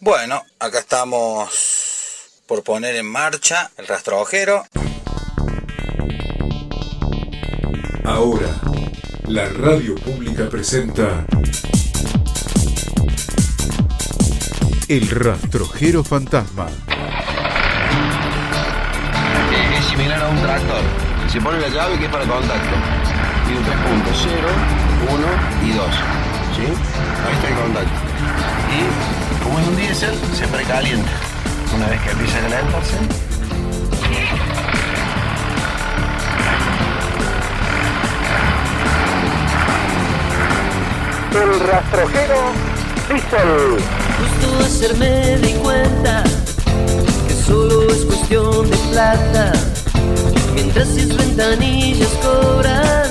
Bueno, acá estamos por poner en marcha el rastrojero. Ahora, la radio pública presenta El rastrojero fantasma. Es similar a un tractor. Se pone la llave que es para contacto. Tiene tres puntos, 0, 1 y 2. ¿Sí? Ahí está el contacto. Y como es un diésel, se precalienta. Una vez que empieza a calentarse, El rastrojero Diesel. Justo ayer me di cuenta que solo es cuestión de plata. Mientras sus ventanillas cobran,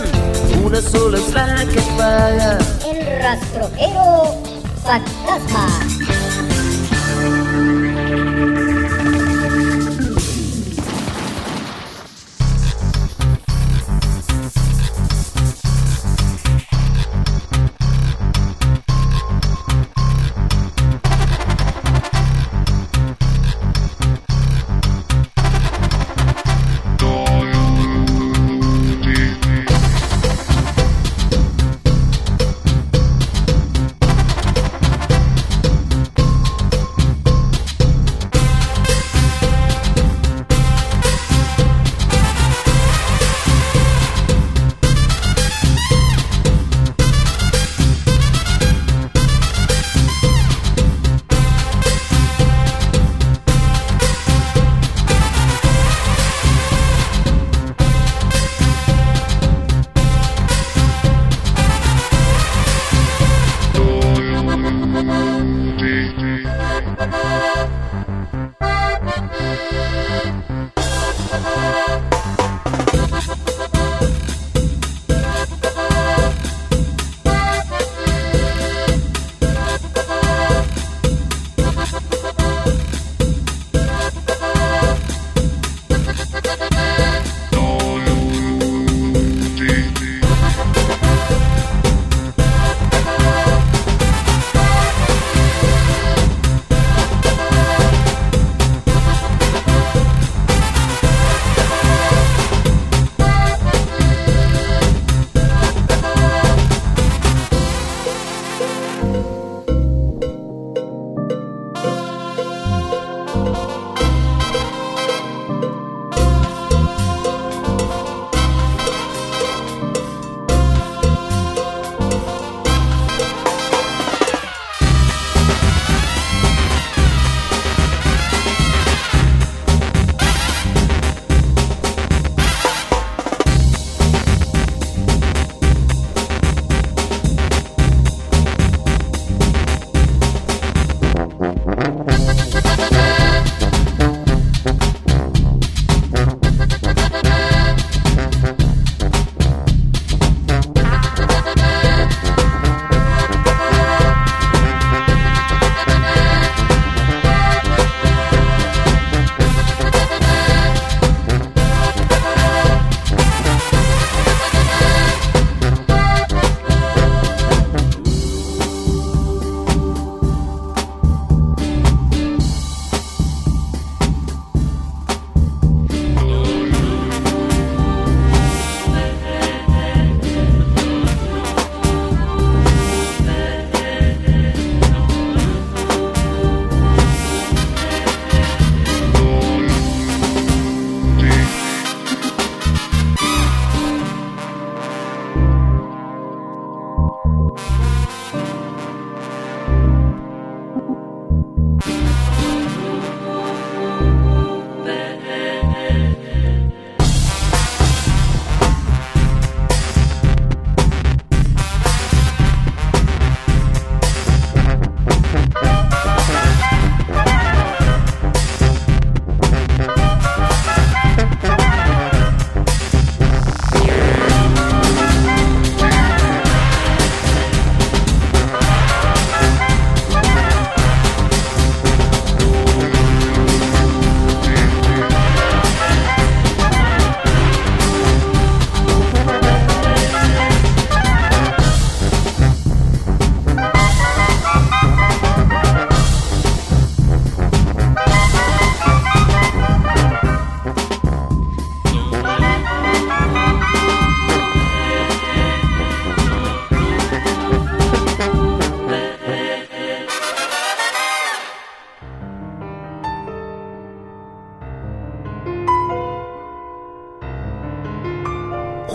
una sola es la que paga. El rastrojero fantasma.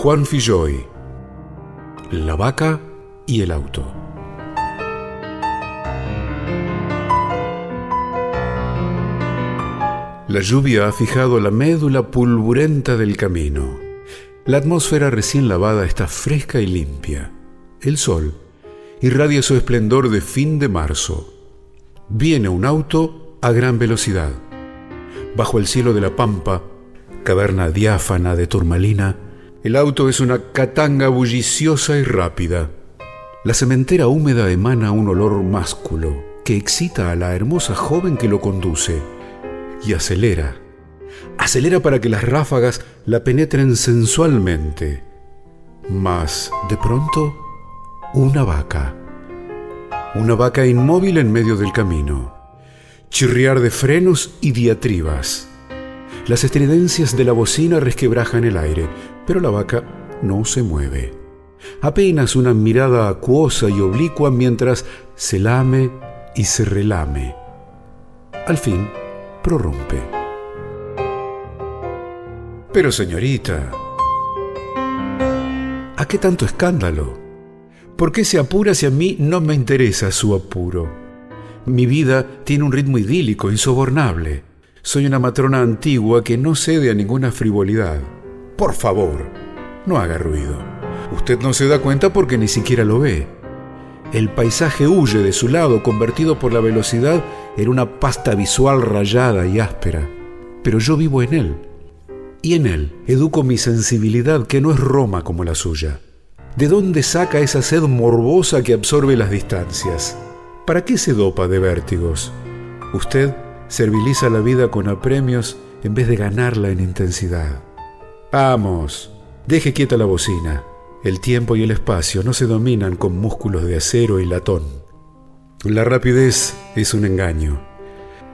Juan Filloy. La vaca y el auto. La lluvia ha fijado la médula pulburenta del camino. La atmósfera recién lavada está fresca y limpia. El sol irradia su esplendor de fin de marzo. Viene un auto a gran velocidad. Bajo el cielo de la pampa, caverna diáfana de turmalina, el auto es una catanga bulliciosa y rápida. La cementera húmeda emana un olor másculo que excita a la hermosa joven que lo conduce y acelera. Acelera para que las ráfagas la penetren sensualmente. Mas, de pronto, una vaca. Una vaca inmóvil en medio del camino. Chirriar de frenos y diatribas. Las estridencias de la bocina resquebrajan el aire, pero la vaca no se mueve. Apenas una mirada acuosa y oblicua mientras se lame y se relame. Al fin, prorrumpe. Pero señorita, ¿a qué tanto escándalo? ¿Por qué se apura si a mí no me interesa su apuro? Mi vida tiene un ritmo idílico, insobornable. Soy una matrona antigua que no cede a ninguna frivolidad. Por favor, no haga ruido. Usted no se da cuenta porque ni siquiera lo ve. El paisaje huye de su lado, convertido por la velocidad en una pasta visual rayada y áspera. Pero yo vivo en él. Y en él educo mi sensibilidad, que no es Roma como la suya. ¿De dónde saca esa sed morbosa que absorbe las distancias? ¿Para qué se dopa de vértigos? Usted serviliza la vida con apremios en vez de ganarla en intensidad. Vamos, deje quieta la bocina. El tiempo y el espacio no se dominan con músculos de acero y latón. La rapidez es un engaño.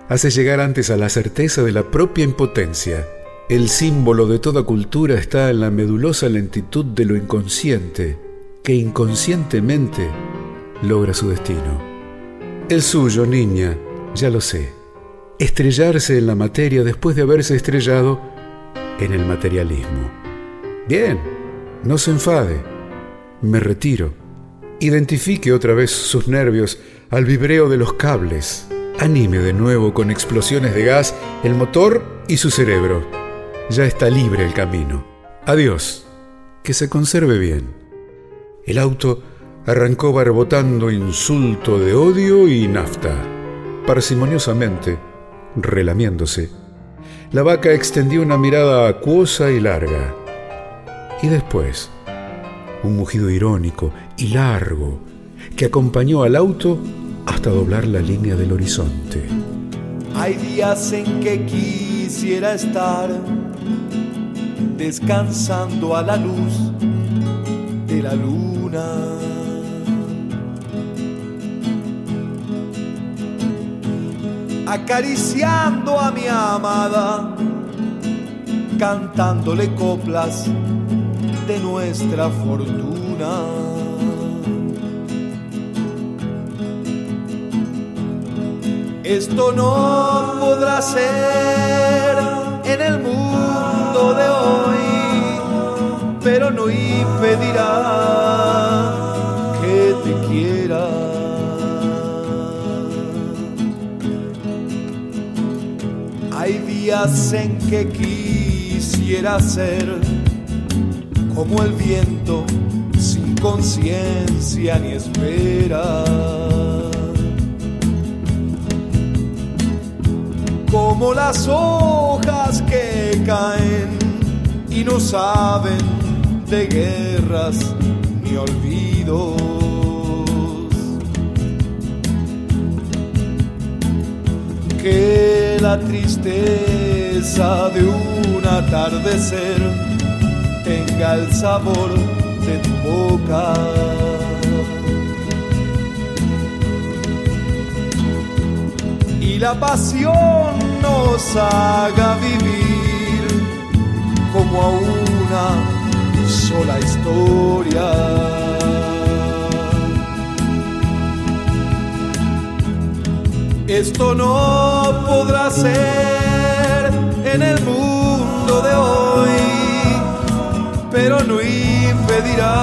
Hace llegar antes a la certeza de la propia impotencia. El símbolo de toda cultura está en la medulosa lentitud de lo inconsciente, que inconscientemente logra su destino. El suyo, niña, ya lo sé. Estrellarse en la materia después de haberse estrellado en el materialismo. Bien, no se enfade. Me retiro. Identifique otra vez sus nervios al vibreo de los cables. Anime de nuevo con explosiones de gas el motor y su cerebro. Ya está libre el camino. Adiós. Que se conserve bien. El auto arrancó barbotando insulto de odio y nafta. Parsimoniosamente, relamiéndose, la vaca extendió una mirada acuosa y larga. Y después, un mugido irónico y largo que acompañó al auto hasta doblar la línea del horizonte. Hay días en que quisiera estar descansando a la luz de la luna. Acariciando a mi amada, cantándole coplas de nuestra fortuna. Esto no podrá ser en el mundo de hoy, pero no impedirá que te quiera. Días en que quisiera ser como el viento sin conciencia ni espera. Como las hojas que caen y no saben de guerras ni olvidos. Que la tristeza de un atardecer tenga el sabor de tu boca. Y la pasión nos haga vivir como a una sola historia. Esto no podrá ser en el mundo de hoy pero no impedirá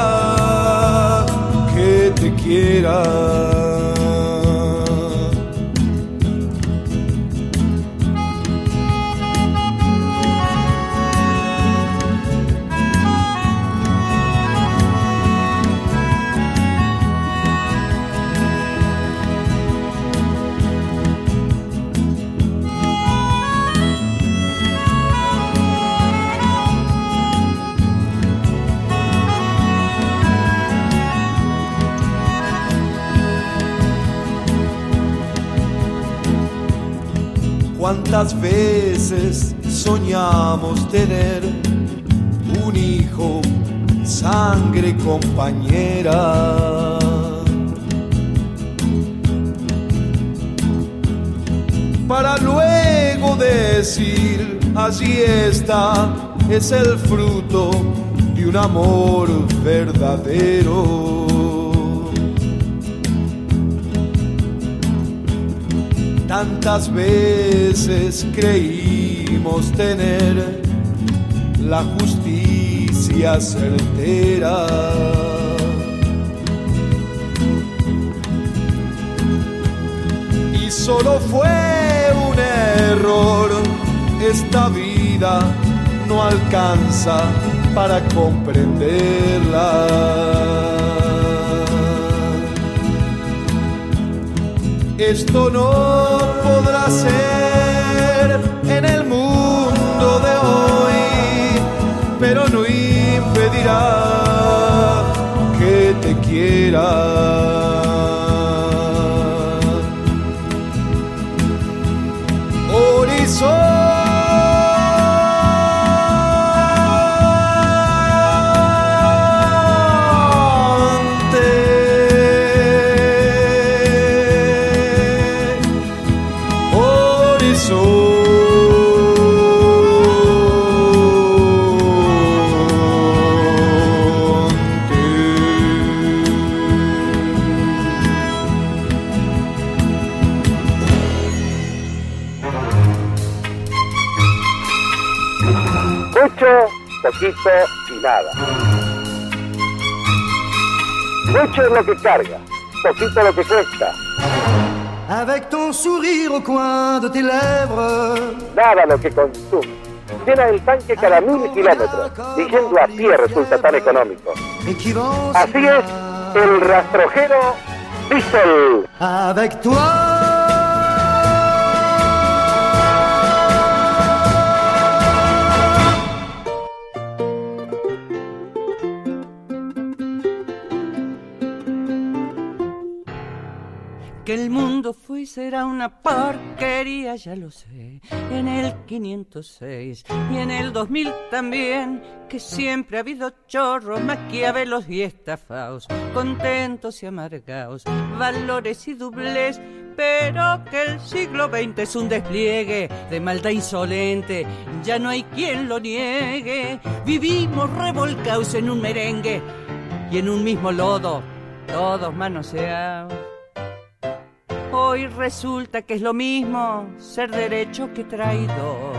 que te quiera. Soñamos tener un hijo, sangre compañera? Para luego decir, allí está, es el fruto de un amor verdadero. Tantas veces tener la justicia certera. Y solo fue un error, esta vida no alcanza para comprenderla. Esto no podrá ser que te quiera. Y nada. Mucho es lo que carga, poquito lo que cuesta. Avec ton sourire au coin de tes lèvres. Nada lo que consume. Llena el tanque cada mil kilómetros y yendo a pie resulta tan económico. Así es el rastrojero Diesel. Avec toi. Será una porquería, ya lo sé. En el 506 y en el 2000 también. Que siempre ha habido chorros, maquiavelos y estafaos. Contentos y amargados, valores y dobles. Pero que el siglo XX es un despliegue de maldad insolente. Ya no hay quien lo niegue. Vivimos revolcados en un merengue y en un mismo lodo. Todos manoseados Hoy resulta que es lo mismo ser derecho que traidor.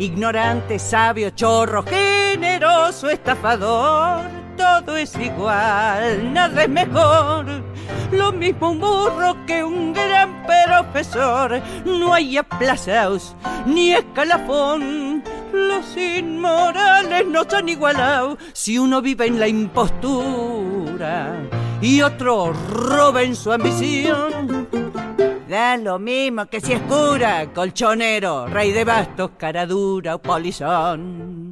Ignorante, sabio, chorro, generoso, estafador. Todo es igual, nada es mejor. Lo mismo un burro que un gran profesor. No hay aplazos ni escalafón. Los inmorales no son igualados si uno vive en la impostura y otro roba en su ambición. Da lo mismo que si es cura, colchonero, rey de bastos, cara dura o polizón.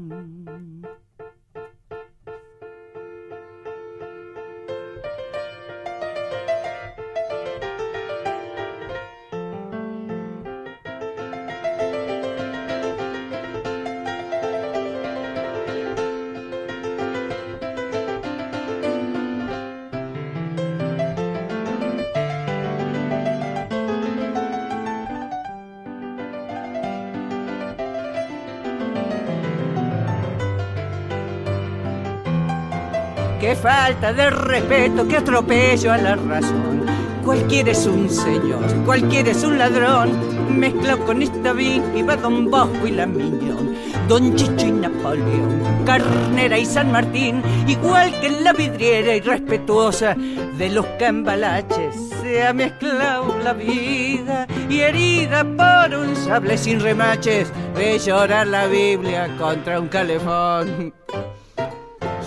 Falta de respeto, qué atropello a la razón. Cualquiera es un señor, cualquiera es un ladrón, mezclado con esta va Don Bosco y la Miñón, Don Chicho y Napoleón, Carnera y San Martín, igual que la vidriera irrespetuosa de los cambalaches, se ha mezclado la vida y herida por un sable sin remaches, ve llorar la Biblia contra un calefón.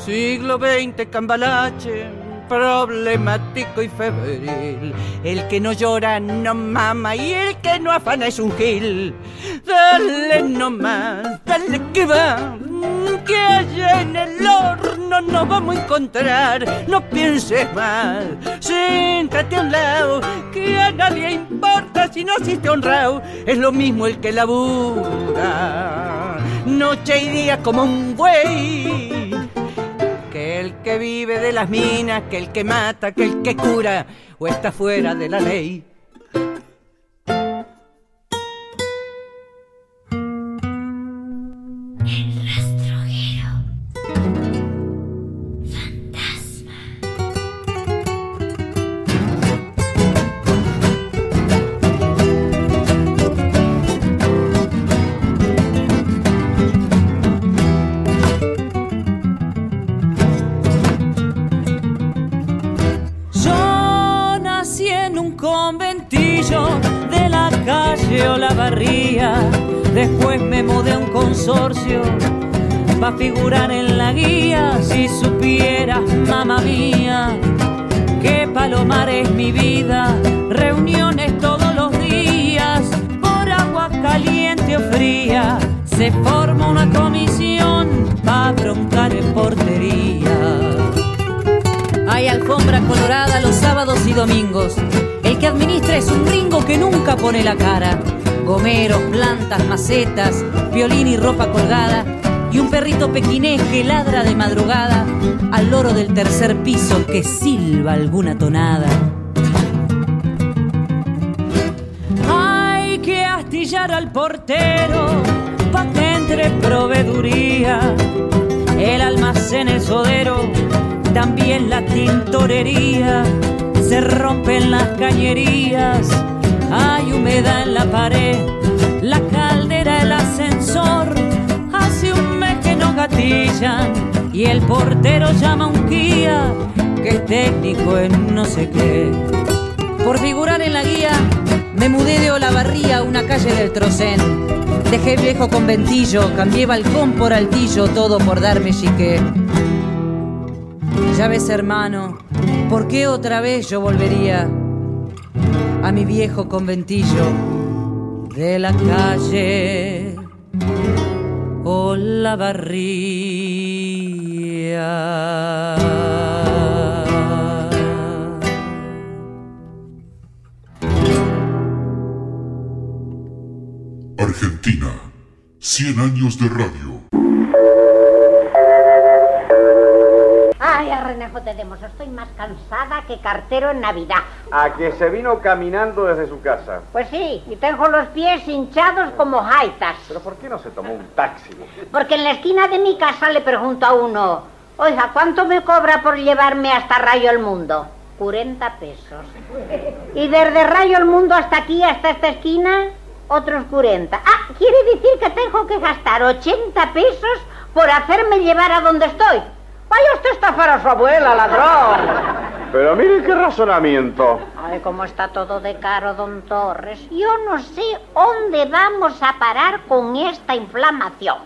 Siglo XX, cambalache problemático y febril. El que no llora no mama y el que no afana es un gil. Dale nomás, dale que va, que allá en el horno nos vamos a encontrar. No pienses mal, siéntate a un lado, que a nadie importa si no existe honrado. Es lo mismo el que labura, noche y día como un buey que el que vive de las minas, que el que mata, que el que cura o está fuera de la ley. Figurar en la guía. Si supieras, mamá mía, que Palomar es mi vida. Reuniones todos los días, por agua caliente o fría. Se forma una comisión para broncar en portería. Hay alfombra colorada los sábados y domingos. El que administra es un ringo que nunca pone la cara gomeros, plantas, macetas, violín y ropa colgada, y un perrito pequinés que ladra de madrugada al loro del tercer piso que silba alguna tonada. Hay que astillar al portero pa' que entre proveeduría, el almacén, el sodero, también la tintorería, se rompen las cañerías hay humedad en la pared, la y el portero llama a un guía que es técnico en no sé qué. Por figurar en la guía, me mudé de Olavarría a una calle del Trocén. Dejé viejo conventillo, cambié balcón por altillo, todo por darme chique. Ya ves, hermano, ¿por qué otra vez yo volvería? a mi viejo conventillo de la calle o la barría. Argentina, 100 años de radio. Renejo tenemos. Estoy más cansada que cartero en Navidad. A que se vino caminando desde su casa. Pues sí, y tengo los pies hinchados como jaitas. ¿Pero por qué no se tomó un taxi? Porque en la esquina de mi casa le pregunto a uno, oiga, ¿cuánto me cobra por llevarme hasta Rayo el Mundo? 40 pesos. Y desde Rayo el Mundo hasta aquí, hasta esta esquina, otros 40. Ah, quiere decir que tengo que gastar 80 pesos por hacerme llevar a donde estoy. Vaya usted a estafar a su abuela, ladrón. Pero mire qué razonamiento. Ay, cómo está todo de caro, don Torres. Yo no sé dónde vamos a parar con esta inflamación.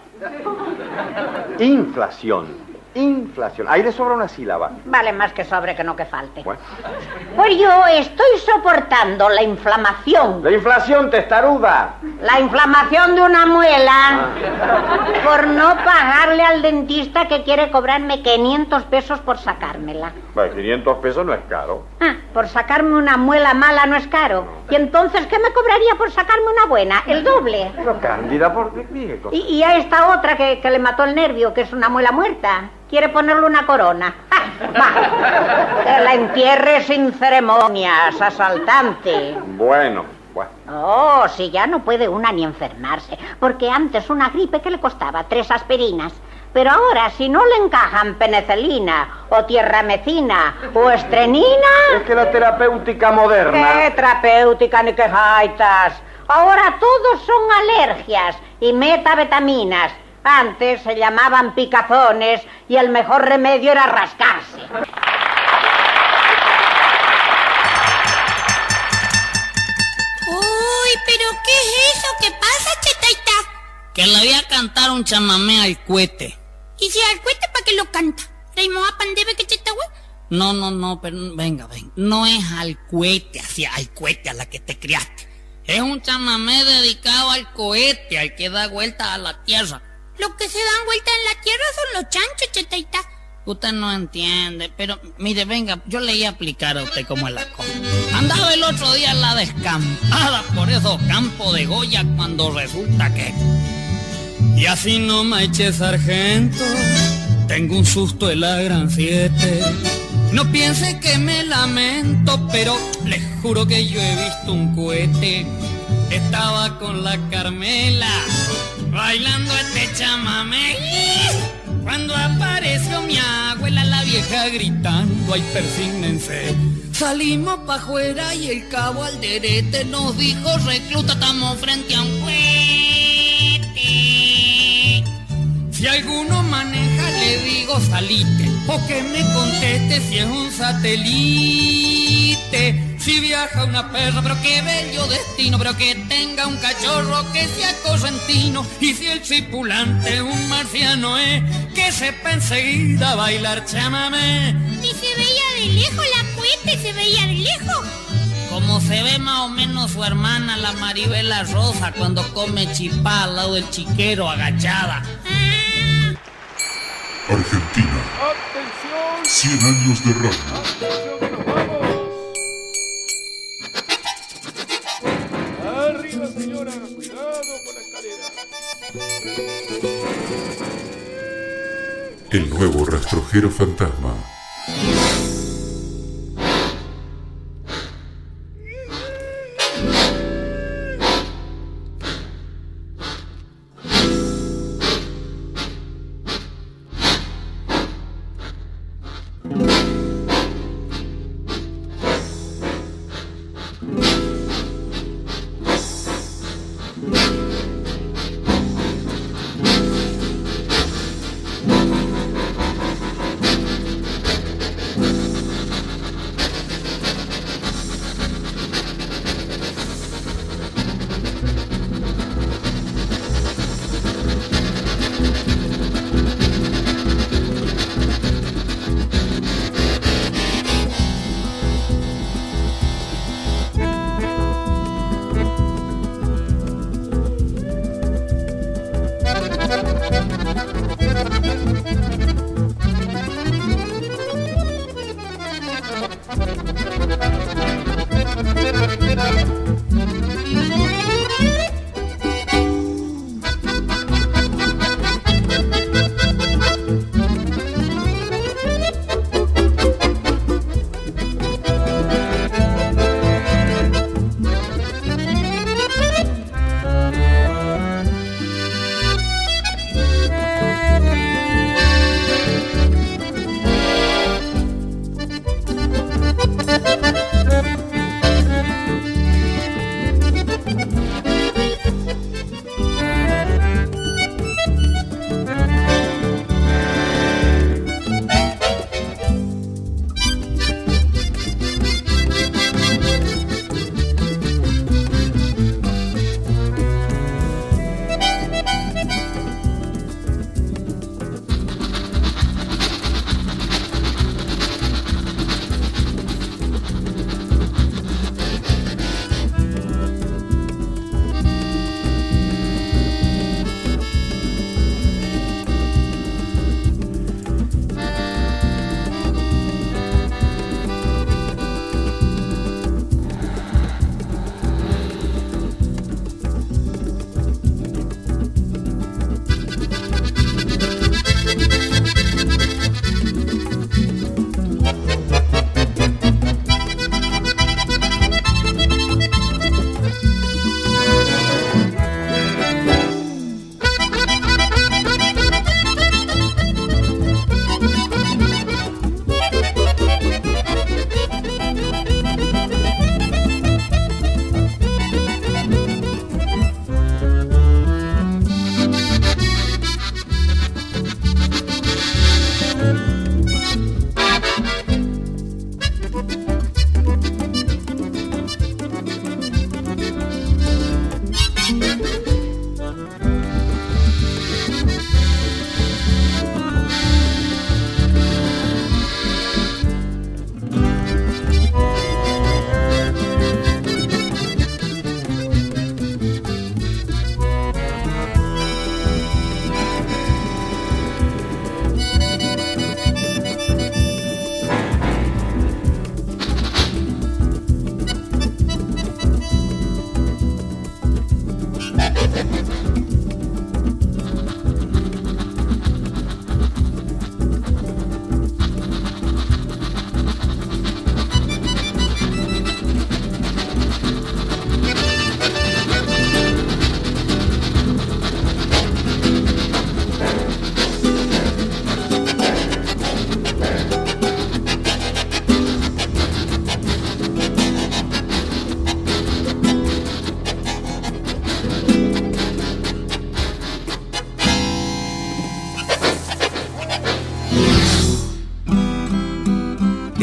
Inflación. Inflación. Ahí le sobra una sílaba. Vale más que sobre que no que falte. Pues yo estoy soportando la inflamación. La inflación testaruda. La inflamación de una muela. Ah. Por no pagarle al dentista que quiere cobrarme 500 pesos por sacármela. Bueno, 500 pesos no es caro. Ah, por sacarme una muela mala no es caro. ¿Y entonces qué me cobraría por sacarme una buena? El doble. Pero Cándida, ¿por qué? Y, y a esta otra que, que le mató el nervio, que es una muela muerta quiere ponerle una corona. Que la entierre sin ceremonias, asaltante. Bueno, bueno. Oh, si ya no puede una ni enfermarse. Porque antes una gripe que le costaba tres aspirinas. Pero ahora, si no le encajan penicilina, o tierramecina, o estrenina... Es que la terapéutica moderna... ¿Qué terapéutica ni qué jaitas? Ahora todos son alergias y metabetaminas. Antes se llamaban picazones y el mejor remedio era rascarse. Uy, pero ¿qué es eso? ¿Qué pasa, chetaita? Que le voy a cantar un chamamé al cuete. ¿Y si al cuete para qué lo canta? ¿Reimoa pandebe que? No, no, no, pero venga, venga. No es al cohete, así al cohete a la que te criaste. Es un chamamé dedicado al cohete, al que da vuelta a la tierra. Lo que se dan vuelta en la tierra son los chanchos, chetaita. Usted no entiende, pero mire, venga, yo le iba a aplicar a usted como es la cosa. Andaba el otro día en la descampada por esos campos de Goya cuando resulta que... Y así no me eche sargento, tengo un susto en la gran siete. No piense que me lamento, pero le juro que yo he visto un cohete. Estaba con la Carmela, bailando este chamamé. Cuando apareció mi abuela, la vieja gritando, ay, persígnense. Salimos pa' afuera y el cabo alderete nos dijo, recluta, estamos frente a un cohete. Si alguno maneja, le digo, salite, o que me conteste si es un satélite. Si viaja una perra, pero qué bello destino, pero que tenga un cachorro que sea correntino. Y si el tripulante un marciano es, que sepa enseguida bailar chamamé. Y se veía de lejos la cuete, se veía de lejos. Como se ve más o menos su hermana, la Maribela Rosa, cuando come chipá al lado del chiquero agachada. Argentina. 100 años de radio. Arriba, señora, cuidado con la escalera. El nuevo rastrojero fantasma.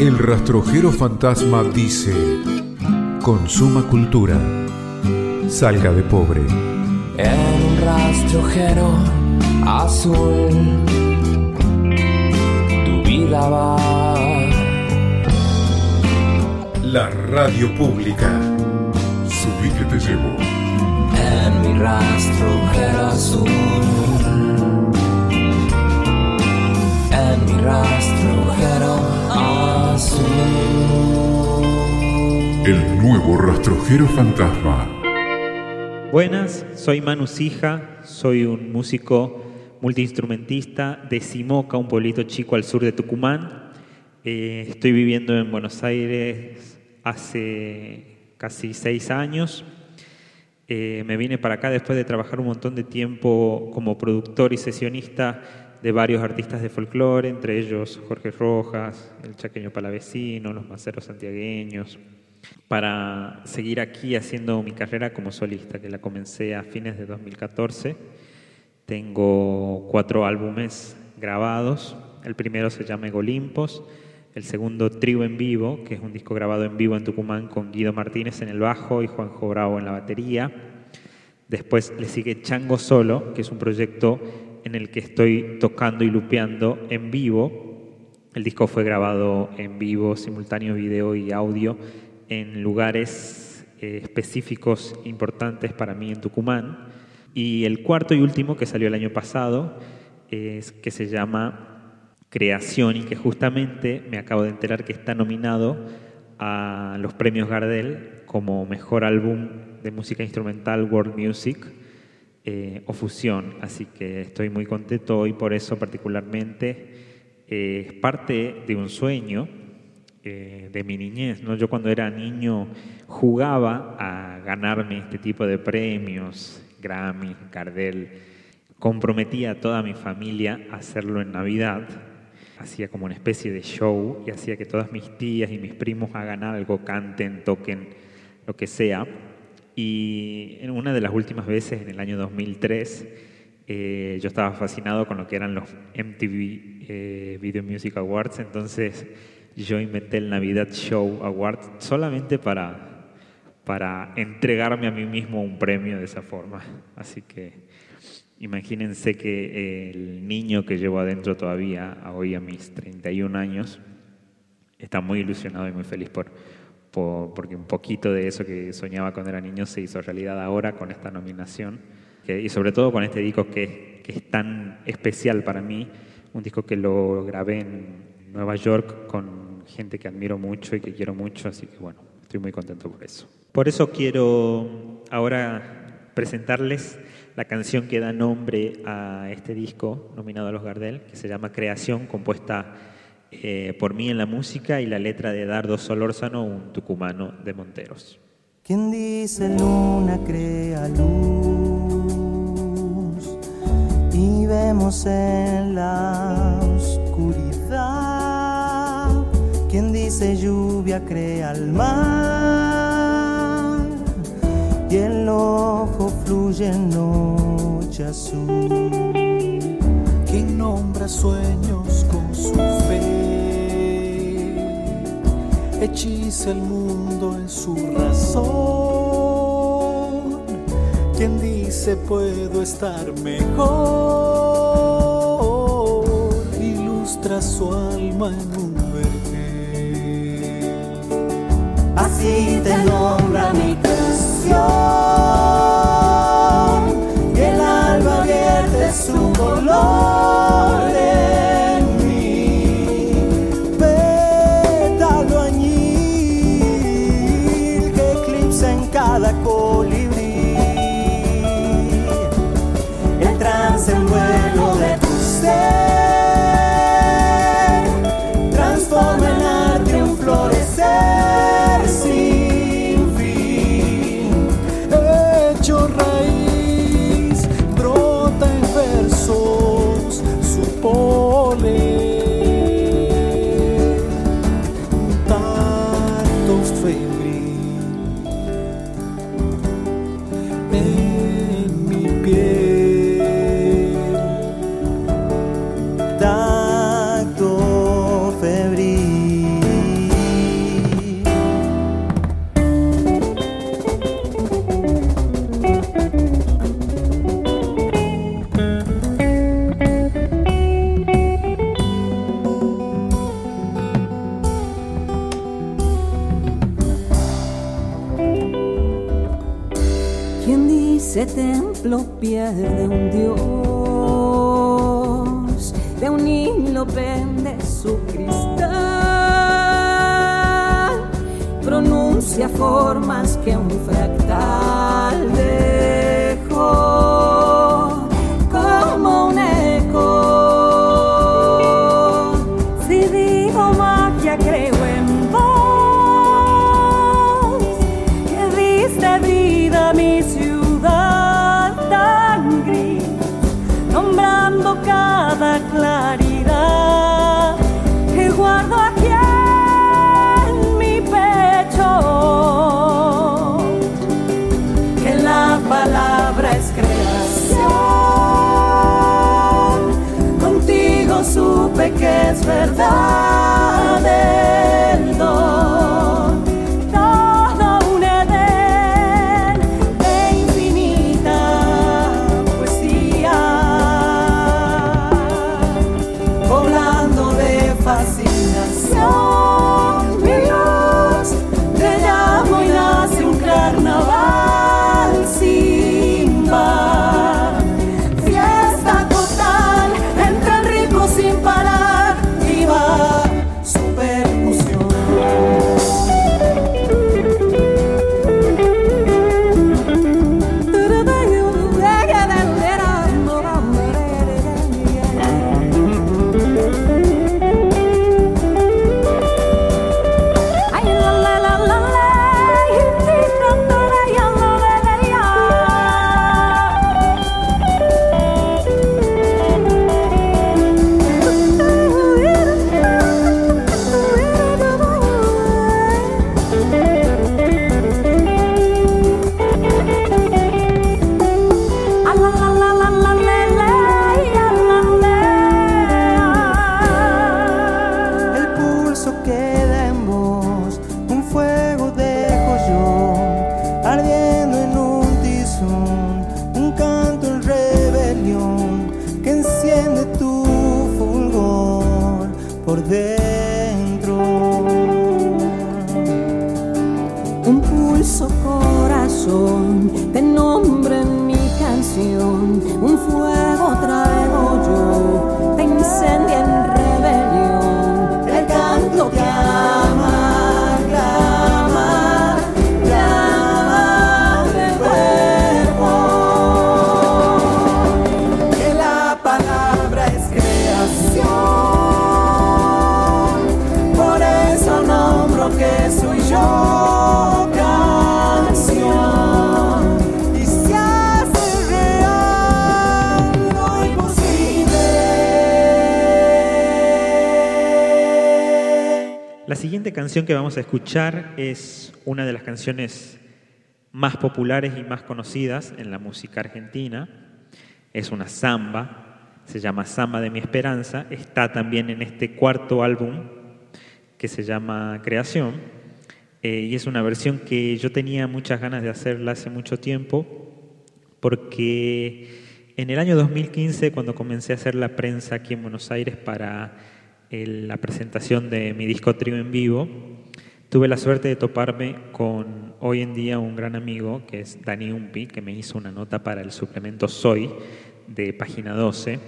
El rastrojero fantasma dice, consuma cultura, salga de pobre. En un rastrojero azul, tu vida va. La radio pública. Subí que te llevo. En mi rastrojero azul. En mi rastrojero azul. El nuevo rastrojero fantasma. Buenas, soy Manu Sija, soy un músico multiinstrumentista de Simoca, un pueblito chico al sur de Tucumán. Eh, estoy viviendo en Buenos Aires hace casi seis años. Eh, me vine para acá después de trabajar un montón de tiempo como productor y sesionista de varios artistas de folclore, entre ellos Jorge Rojas, el chaqueño palavecino, los maceros santiagueños, para seguir aquí haciendo mi carrera como solista, que la comencé a fines de 2014. Tengo cuatro álbumes grabados. El primero se llama Egolimpos, el segundo Trio en Vivo, que es un disco grabado en vivo en Tucumán con Guido Martínez en el bajo y Juanjo Bravo en la batería. Después le sigue Chango Solo, que es un proyecto en el que estoy tocando y lupeando en vivo. El disco fue grabado en vivo, simultáneo video y audio, en lugares eh, específicos importantes para mí en Tucumán. Y el cuarto y último, que salió el año pasado, es que se llama Creación y que justamente me acabo de enterar que está nominado a los premios Gardel como mejor álbum de música instrumental World Music eh, o fusión. Así que estoy muy contento hoy por eso particularmente. Eh, es parte de un sueño eh, de mi niñez. ¿no? Yo cuando era niño jugaba a ganarme este tipo de premios, Grammy, Gardel. Comprometía a toda mi familia a hacerlo en Navidad hacía como una especie de show y hacía que todas mis tías y mis primos hagan algo, canten, toquen, lo que sea. Y en una de las últimas veces, en el año 2003, eh, yo estaba fascinado con lo que eran los MTV eh, Video Music Awards, entonces yo inventé el Navidad Show Award solamente para, para entregarme a mí mismo un premio de esa forma. Así que Imagínense que el niño que llevo adentro todavía, hoy a mis 31 años, está muy ilusionado y muy feliz por, porque un poquito de eso que soñaba cuando era niño se hizo realidad ahora con esta nominación. y sobre todo con este disco que, que, es tan especial para mí, un disco que lo grabé en Nueva York con gente que admiro mucho y que quiero mucho, así que bueno, estoy muy contento por eso. Por eso quiero ahora presentarles la canción que da nombre a este disco nominado a los Gardel, que se llama Creación, compuesta eh, por mí en la música y la letra de Dardo Solórzano, un tucumano de Monteros. ¿Quién dice luna crea luz y vemos en la oscuridad? ¿Quién dice lluvia crea el mar y el ojo fluye en noche azul? ¿Quién nombra sueños fe? Hechiza el mundo en su razón. ¿Quién dice puedo estar mejor? Ilustra su alma en un vergel. Así te nombra mi canción. Y el alba vierte su color bendice templo pierde un dios, de un hilo pende su cristal, pronuncia formas que un fractal es canción que vamos a escuchar es una de las canciones más populares y más conocidas en la música argentina. Es una samba, se llama Samba de mi Esperanza. Está también en este cuarto álbum que se llama Creación. Eh, y es una versión que yo tenía muchas ganas de hacerla hace mucho tiempo, porque en el año 2015, cuando comencé a hacer la prensa aquí en Buenos Aires para el- la presentación de mi disco Trío en Vivo, tuve la suerte de toparme con hoy en día un gran amigo, que es Dani Umpi, que me hizo una nota para el suplemento Soy de página 12,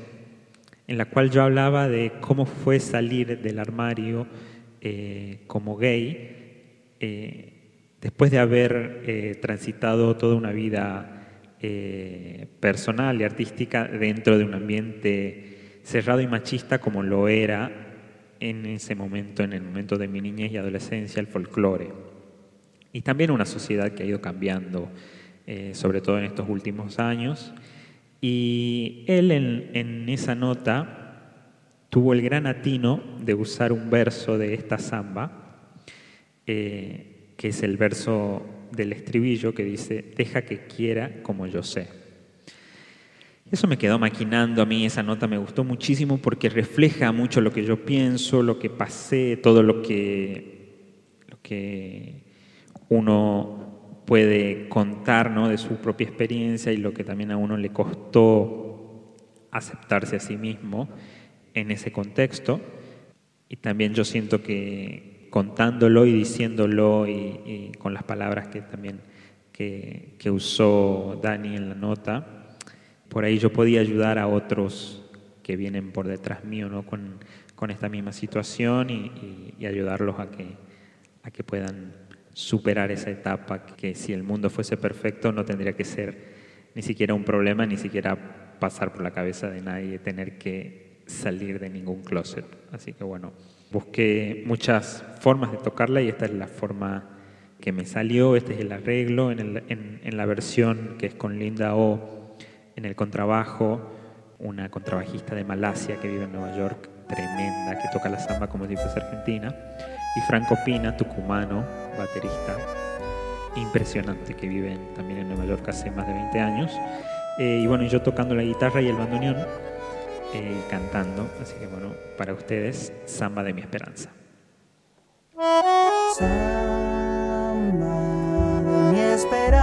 en la cual yo hablaba de cómo fue salir del armario eh, como gay eh, después de haber eh, transitado toda una vida eh, personal y artística dentro de un ambiente cerrado y machista como lo era en ese momento, en el momento de mi niñez y adolescencia, el folclore. Y también una sociedad que ha ido cambiando, eh, sobre todo en estos últimos años. Y él en, esa nota tuvo el gran atino de usar un verso de esta samba, eh, que es el verso del estribillo que dice, deja que quiera como yo sé. Eso me quedó maquinando a mí, esa nota me gustó muchísimo porque refleja mucho lo que yo pienso, lo que pasé, todo lo que, lo que uno puede contar ¿no? de su propia experiencia y lo que también a uno le costó aceptarse a sí mismo en ese contexto. Y también yo siento que contándolo y diciéndolo y, con las palabras que también que, que usó Dani en la nota, por ahí yo podía ayudar a otros que vienen por detrás mío ¿no? con, con esta misma situación y, y, y ayudarlos a que, a que puedan superar esa etapa que si el mundo fuese perfecto no tendría que ser ni siquiera un problema, ni siquiera pasar por la cabeza de nadie tener que salir de ningún closet. Así que bueno, busqué muchas formas de tocarla y esta es la forma que me salió, este es el arreglo en, el, en, en la versión que es con Linda O en el contrabajo, una contrabajista de Malasia que vive en Nueva York, tremenda, que toca la samba como si fuese argentina, y Franco Pina, tucumano, baterista impresionante que vive también en Nueva York hace más de 20 años. Eh, y bueno, yo tocando la guitarra y el bandoneón, eh, cantando. Así que bueno, para ustedes, Samba de mi Esperanza. Samba de mi esperanza,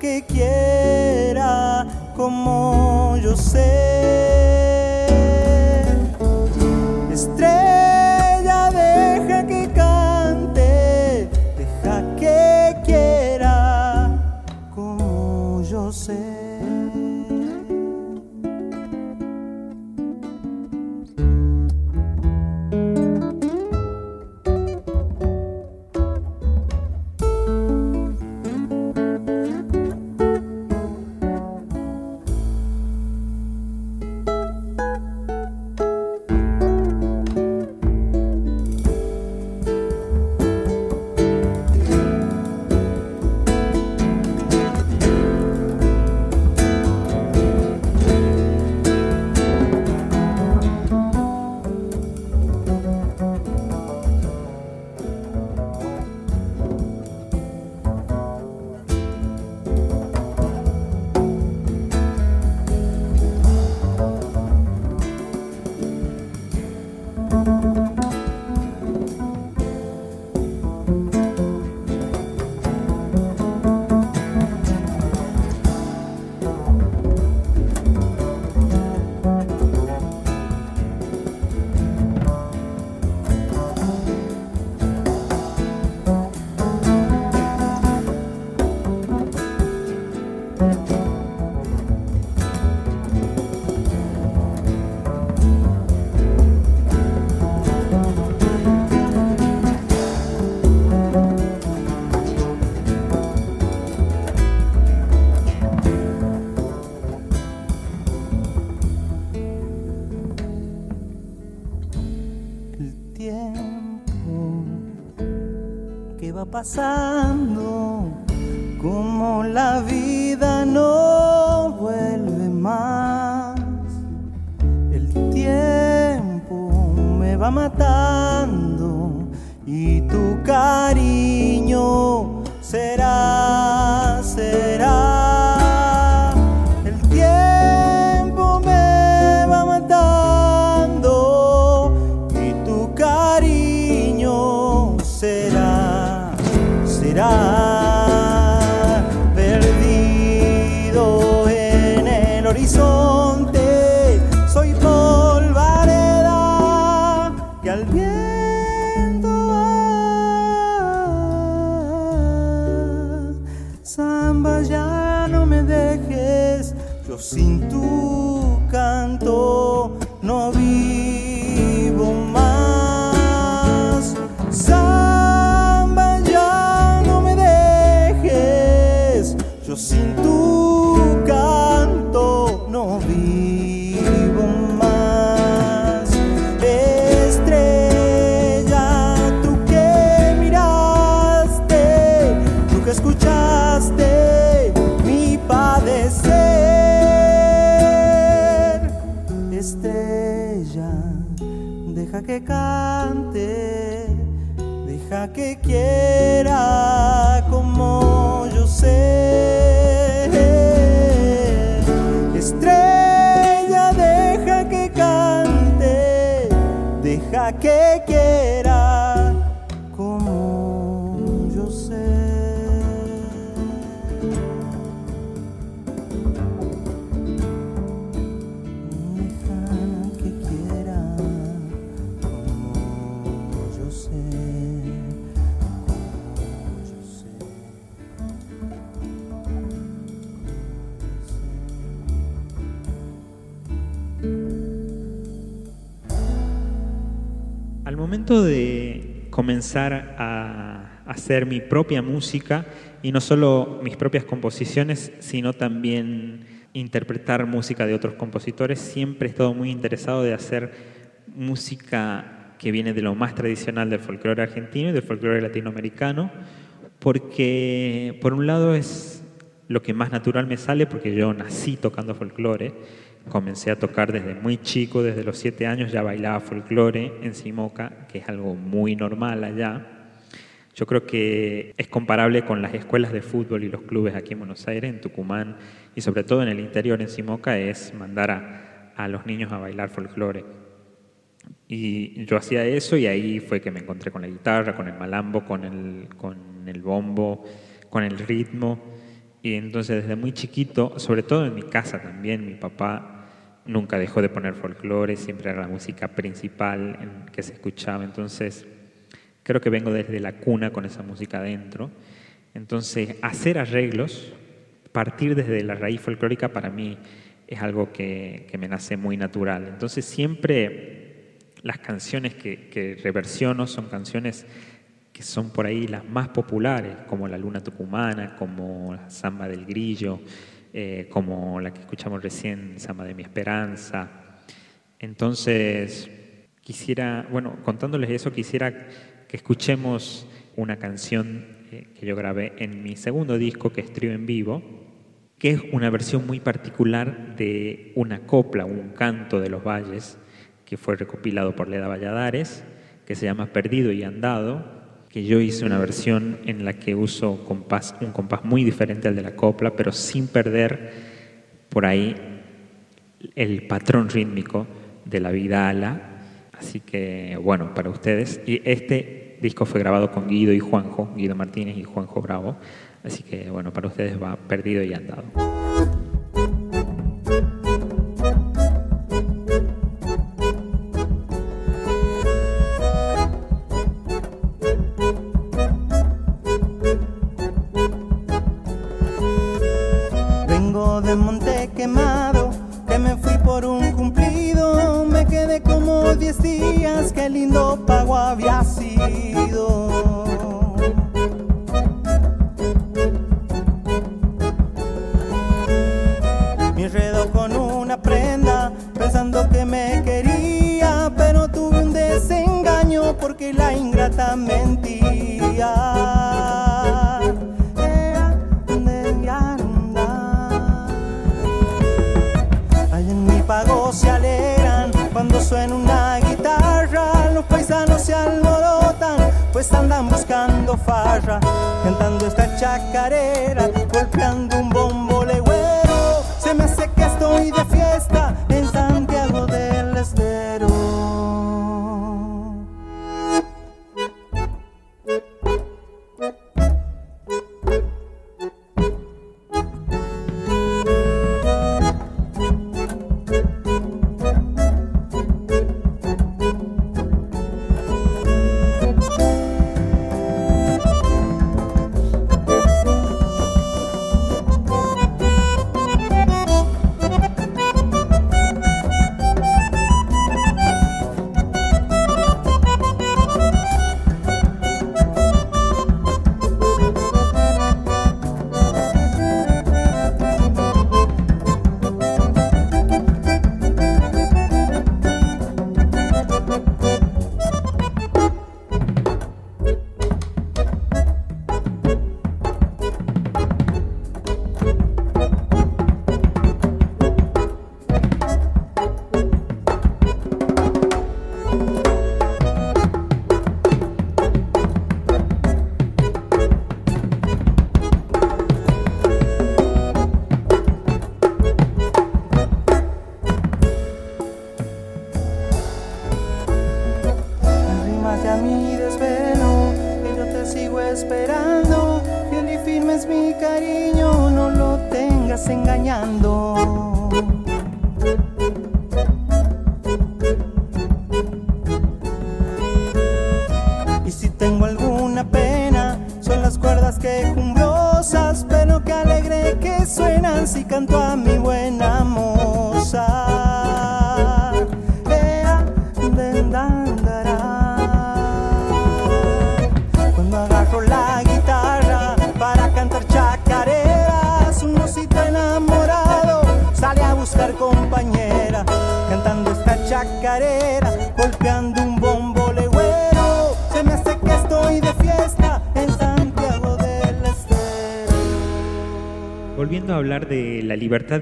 Que quiera como yo sé. Que comenzar a hacer mi propia música, y no solo mis propias composiciones, sino también interpretar música de otros compositores, siempre he estado muy interesado de hacer música que viene de lo más tradicional del folclore argentino y del folclore latinoamericano, porque por un lado es lo que más natural me sale, porque yo nací tocando folclore, comencé a tocar desde muy chico, desde los siete años ya bailaba folclore en Simoca, que es algo muy normal allá. Yo creo que es comparable con las escuelas de fútbol y los clubes aquí en Buenos Aires, en Tucumán y sobre todo en el interior, en Simoca, es mandar a, a los niños a bailar folclore. Y yo hacía eso y ahí fue que me encontré con la guitarra, con el malambo, con el, con el bombo, con el ritmo. Y entonces desde muy chiquito, sobre todo en mi casa también, mi papá nunca dejó de poner folclore, siempre era la música principal en que se escuchaba. Entonces creo que vengo desde la cuna con esa música adentro. Entonces hacer arreglos, partir desde la raíz folclórica para mí es algo que, que me nace muy natural. Entonces siempre las canciones que, que reversiono son canciones que son por ahí las más populares, como La Luna Tucumana, como la Samba del Grillo, eh, como la que escuchamos recién, Samba de mi Esperanza. Entonces, quisiera, bueno, contándoles eso, quisiera que escuchemos una canción eh, que yo grabé en mi segundo disco, que es en Vivo, que es una versión muy particular de una copla, un canto de los valles, que fue recopilado por Leda Valladares, que se llama Perdido y Andado, que yo hice una versión en la que uso compás, un compás muy diferente al de la copla, pero sin perder por ahí el patrón rítmico de la vidala. Así que, bueno, para ustedes. Y este disco fue grabado con Guido y Juanjo, Guido Martínez y Juanjo Bravo. Así que, bueno, para ustedes va perdido y andado. De monte quemado, que me fui por un cumplido. Me quedé como diez días, qué lindo pago había sido. Me enredo con una prenda, pensando que me quería, pero tuve un desengaño porque la ingrata mentía. Cantando esta chacarera, golpeando un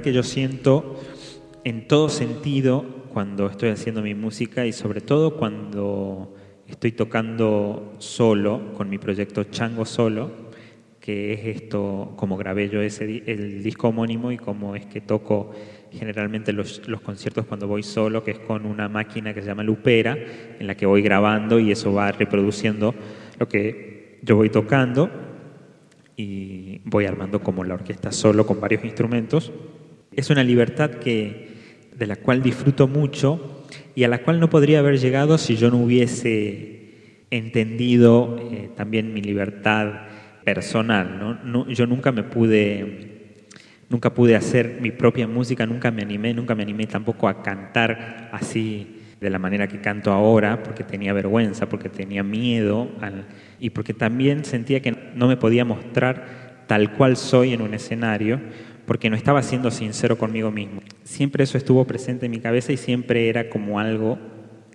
que yo siento en todo sentido cuando estoy haciendo mi música y sobre todo cuando estoy tocando solo con mi proyecto Chango Solo, que es esto como grabé yo ese, el disco homónimo y como es que toco generalmente los, los conciertos cuando voy solo, que es con una máquina que se llama Lupera, en la que voy grabando y eso va reproduciendo lo que yo voy tocando y voy armando como la orquesta solo con varios instrumentos. Es una libertad que, de la cual disfruto mucho y a la cual no podría haber llegado si yo no hubiese entendido eh, también mi libertad personal. ¿no? Yo nunca me pude nunca pude hacer mi propia música, nunca me animé, nunca me animé tampoco a cantar así de la manera que canto ahora, porque tenía vergüenza, porque tenía miedo y porque también sentía que no me podía mostrar tal cual soy en un escenario, porque no estaba siendo sincero conmigo mismo. Siempre eso estuvo presente en mi cabeza y siempre era como algo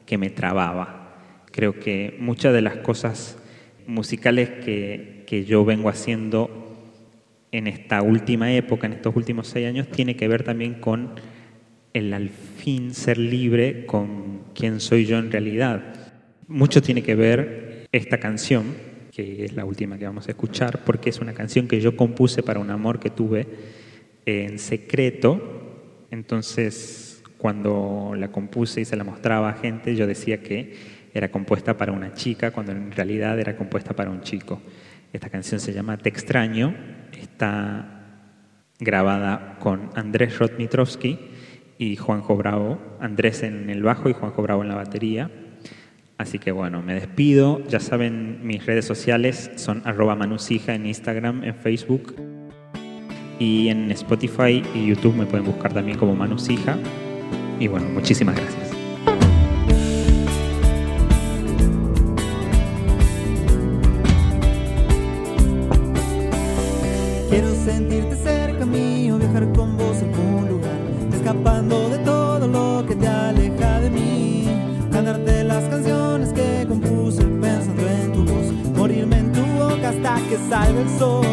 que me trababa. Creo que muchas de las cosas musicales que, que yo vengo haciendo en esta última época, en estos últimos seis años, tiene que ver también con el al fin ser libre con quién soy yo en realidad. Mucho tiene que ver esta canción, que es la última que vamos a escuchar, porque es una canción que yo compuse para un amor que tuve en secreto. Entonces, cuando la compuse y se la mostraba a gente, yo decía que era compuesta para una chica, cuando en realidad era compuesta para un chico. Esta canción se llama Te extraño, está grabada con Andrés Rotmitrovsky y Juanjo Bravo, Andrés en el bajo y Juanjo Bravo en la batería. Así que bueno, me despido. Ya saben, mis redes sociales son arroba manusija en Instagram, en Facebook y en Spotify y YouTube me pueden buscar también como Manusija. Y bueno, muchísimas gracias. Quiero sentirte cerca mío, viajar con vos a algún lugar, escapando de todo lo que te aleja de mí. Cantarte las canciones que compuse pensando en tu voz, morirme en tu boca hasta que salga el sol.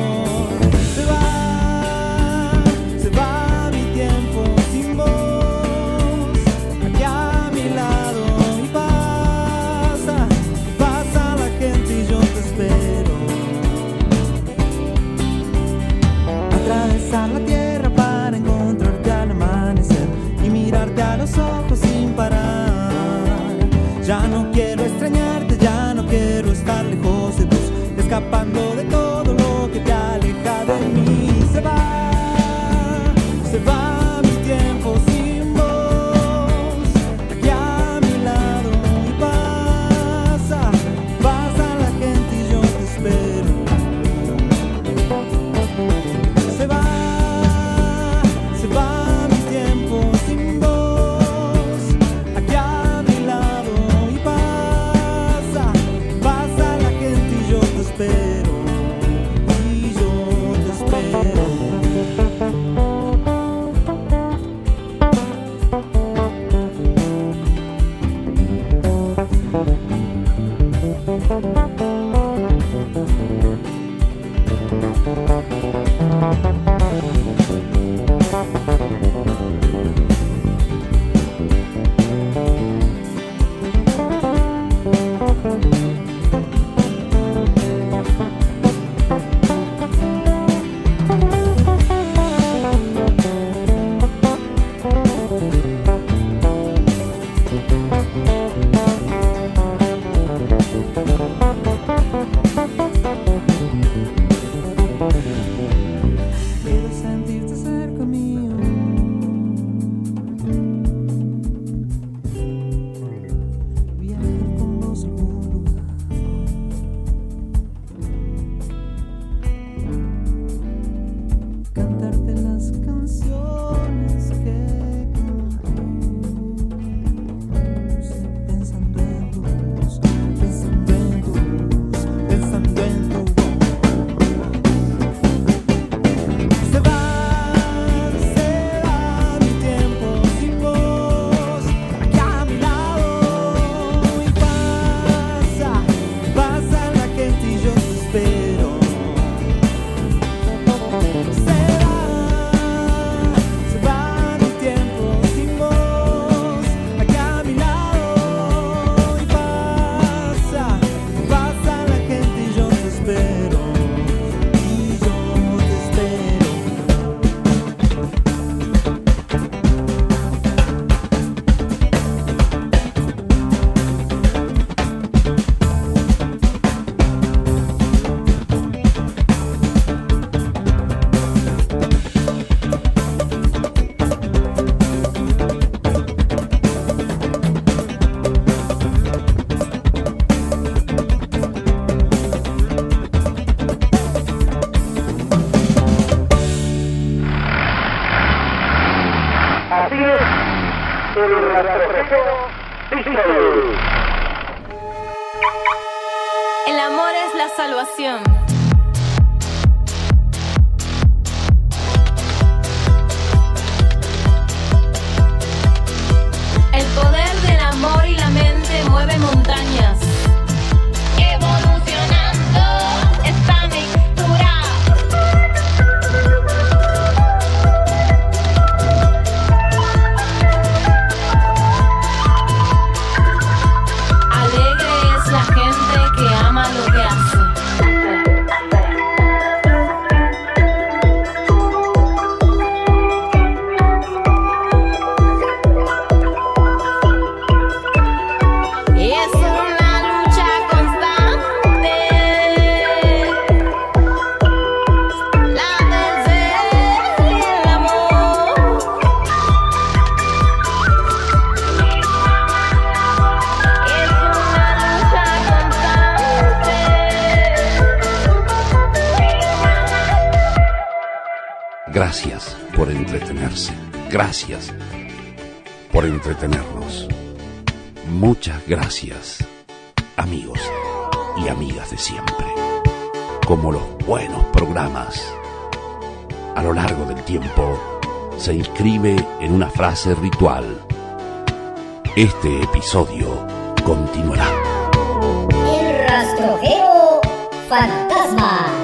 El amor es la salvación. El poder del amor y la mente mueve montañas. Gracias por entretenernos. Muchas gracias, amigos y amigas de siempre. Como los buenos programas, a lo largo del tiempo se inscribe en una frase ritual. Este episodio continuará. El rastrojero fantasma.